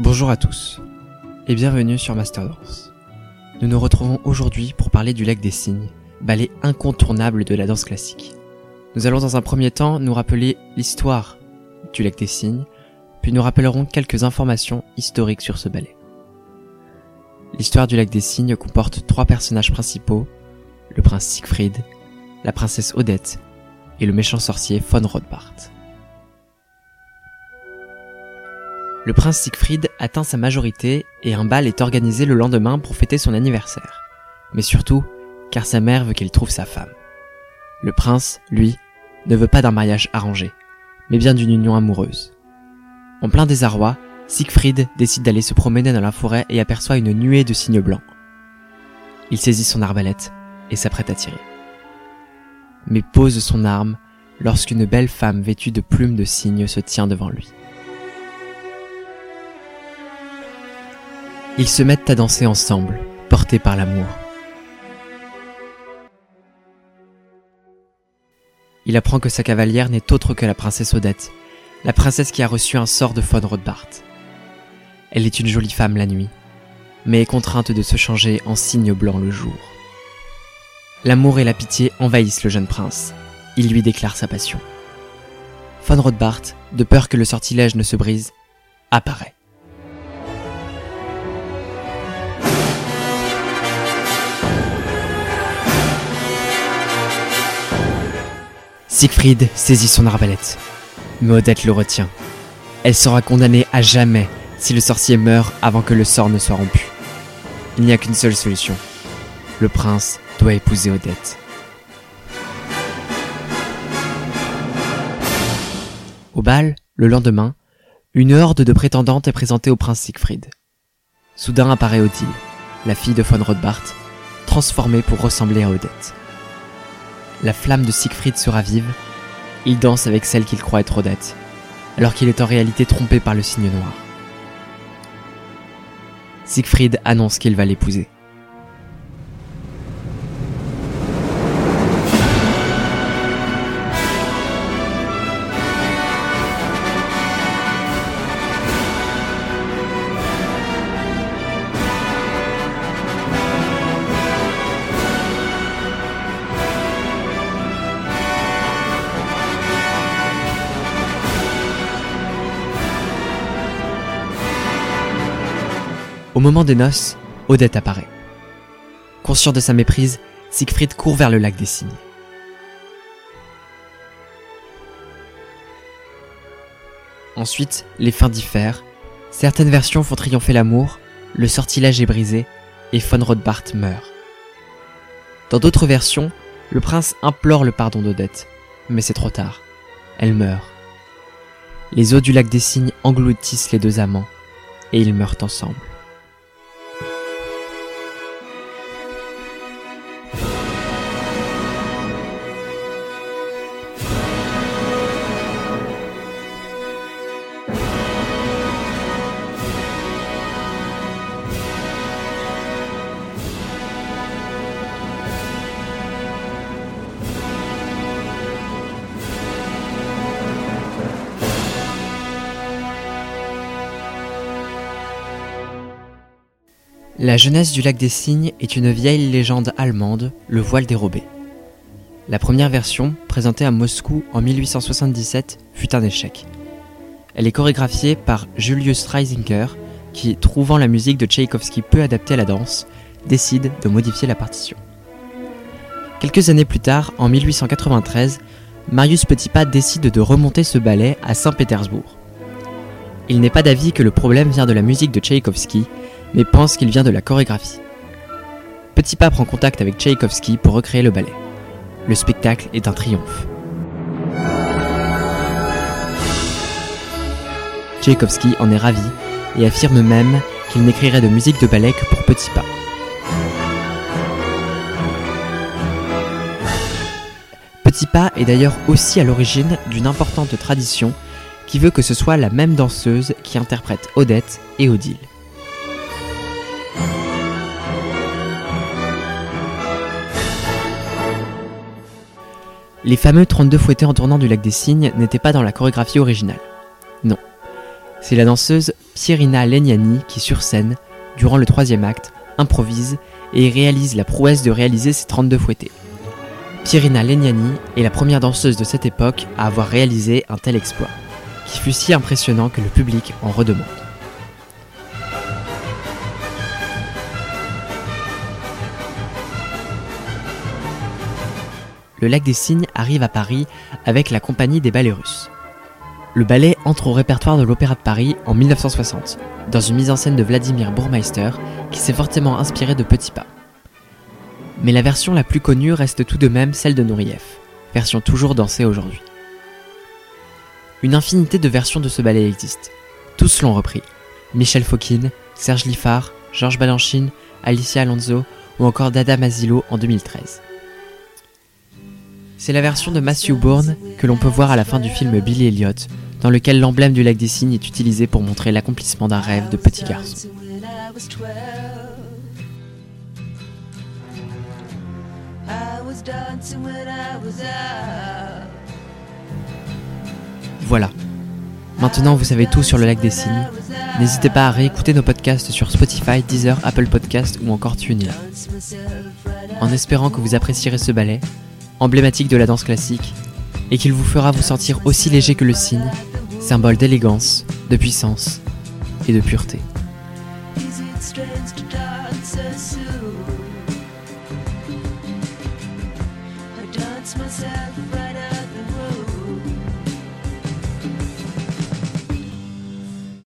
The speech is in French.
Bonjour à tous et bienvenue sur Masterdance. Nous nous retrouvons aujourd'hui pour parler du lac des cygnes, ballet incontournable de la danse classique. Nous allons dans un premier temps nous rappeler l'histoire du lac des cygnes, puis nous rappellerons quelques informations historiques sur ce ballet. L'histoire du lac des cygnes comporte trois personnages principaux, le prince Siegfried, la princesse Odette et le méchant sorcier von Rothbart. Le prince Siegfried atteint sa majorité et un bal est organisé le lendemain pour fêter son anniversaire. Mais surtout, car sa mère veut qu'il trouve sa femme. Le prince, lui, ne veut pas d'un mariage arrangé, mais bien d'une union amoureuse. En plein désarroi, Siegfried décide d'aller se promener dans la forêt et aperçoit une nuée de cygnes blancs. Il saisit son arbalète et s'apprête à tirer. Mais pose son arme lorsqu'une belle femme vêtue de plumes de cygne se tient devant lui. Ils se mettent à danser ensemble, portés par l'amour. Il apprend que sa cavalière n'est autre que la princesse Odette, la princesse qui a reçu un sort de von Rothbart. Elle est une jolie femme la nuit, mais est contrainte de se changer en cygne blanc le jour. L'amour et la pitié envahissent le jeune prince. Il lui déclare sa passion. Von Rothbart, de peur que le sortilège ne se brise, apparaît. Siegfried saisit son arbalète, mais Odette le retient. Elle sera condamnée à jamais si le sorcier meurt avant que le sort ne soit rompu. Il n'y a qu'une seule solution. Le prince doit épouser Odette. Au bal, le lendemain, une horde de prétendantes est présentée au prince Siegfried. Soudain apparaît Odile, la fille de von Rothbart, transformée pour ressembler à Odette. La flamme de Siegfried se ravive, il danse avec celle qu'il croit être Odette, alors qu'il est en réalité trompé par le cygne noir. Siegfried annonce qu'il va l'épouser. Au moment des noces, Odette apparaît. Conscient de sa méprise, Siegfried court vers le lac des cygnes. Ensuite, les fins diffèrent. Certaines versions font triompher l'amour, le sortilège est brisé, et von Rothbart meurt. Dans d'autres versions, le prince implore le pardon d'Odette, mais c'est trop tard. Elle meurt. Les eaux du lac des cygnes engloutissent les deux amants, et ils meurent ensemble. La jeunesse du lac des cygnes est une vieille légende allemande, le voile dérobé. La première version, présentée à Moscou en 1877, fut un échec. Elle est chorégraphiée par Julius Reisinger, qui, trouvant la musique de Tchaïkovski peu adaptée à la danse, décide de modifier la partition. Quelques années plus tard, en 1893, Marius Petipa décide de remonter ce ballet à Saint-Pétersbourg. Il n'est pas d'avis que le problème vient de la musique de Tchaïkovski, mais pense qu'il vient de la chorégraphie. Petit Pas prend contact avec Tchaïkovski pour recréer le ballet. Le spectacle est un triomphe. Tchaïkovski en est ravi et affirme même qu'il n'écrirait de musique de ballet que pour Petit Pas. Petit Pas est d'ailleurs aussi à l'origine d'une importante tradition qui veut que ce soit la même danseuse qui interprète Odette et Odile. Les fameux 32 fouettés en tournant du lac des cygnes n'étaient pas dans la chorégraphie originale. Non. C'est la danseuse Pierina Legnani qui, sur scène, durant le troisième acte, improvise et réalise la prouesse de réaliser ses 32 fouettés. Pierina Legnani est la première danseuse de cette époque à avoir réalisé un tel exploit, qui fut si impressionnant que le public en redemande. Le lac des Cygnes arrive à Paris avec la compagnie des ballets russes. Le ballet entre au répertoire de l'Opéra de Paris en 1960, dans une mise en scène de Vladimir Bourmeister qui s'est fortement inspiré de Petit Pas. Mais la version la plus connue reste tout de même celle de Nourieff, version toujours dansée aujourd'hui. Une infinité de versions de ce ballet existe. Tous l'ont repris. Michel Fokine, Serge Liffard, Georges Balanchine, Alicia Alonso ou encore Dada Masilo en 2013. C'est la version de Matthew Bourne que l'on peut voir à la fin du film Billy Elliot, dans lequel l'emblème du lac des cygnes est utilisé pour montrer l'accomplissement d'un rêve de petit garçon. Voilà. Maintenant, vous savez tout sur le lac des cygnes. N'hésitez pas à réécouter nos podcasts sur Spotify, Deezer, Apple Podcasts ou encore TuneIn. En espérant que vous apprécierez ce ballet, emblématique de la danse classique, et qu'il vous fera vous sentir aussi léger que le cygne, symbole d'élégance, de puissance et de pureté.